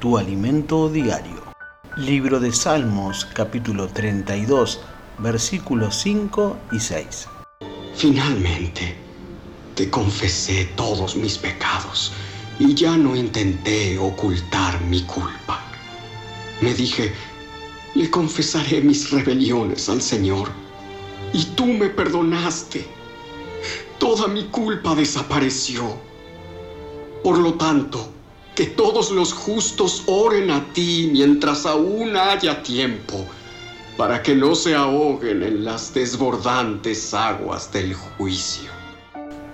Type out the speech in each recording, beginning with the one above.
tu alimento diario. Libro de Salmos, capítulo 32, versículos 5 y 6. Finalmente, te confesé todos mis pecados y ya no intenté ocultar mi culpa. Me dije, le confesaré mis rebeliones al Señor y tú me perdonaste. Toda mi culpa desapareció. Por lo tanto, que todos los justos oren a ti mientras aún haya tiempo, para que no se ahoguen en las desbordantes aguas del juicio.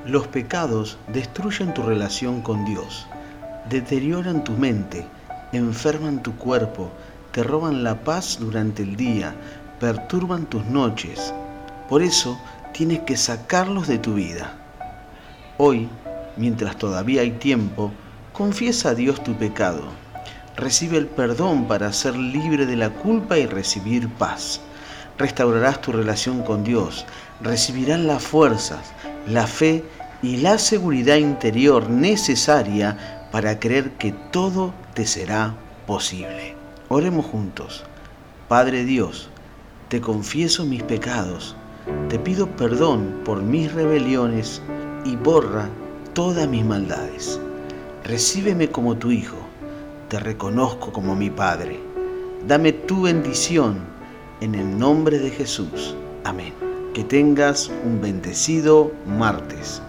Los pecados destruyen tu relación con Dios, deterioran tu mente, enferman tu cuerpo, te roban la paz durante el día, perturban tus noches. Por eso tienes que sacarlos de tu vida. Hoy, mientras todavía hay tiempo, Confiesa a Dios tu pecado. Recibe el perdón para ser libre de la culpa y recibir paz. Restaurarás tu relación con Dios. Recibirás las fuerzas, la fe y la seguridad interior necesaria para creer que todo te será posible. Oremos juntos. Padre Dios, te confieso mis pecados, te pido perdón por mis rebeliones y borra todas mis maldades recíbeme como tu Hijo, te reconozco como mi Padre. Dame tu bendición en el nombre de Jesús. Amén. Que tengas un bendecido martes.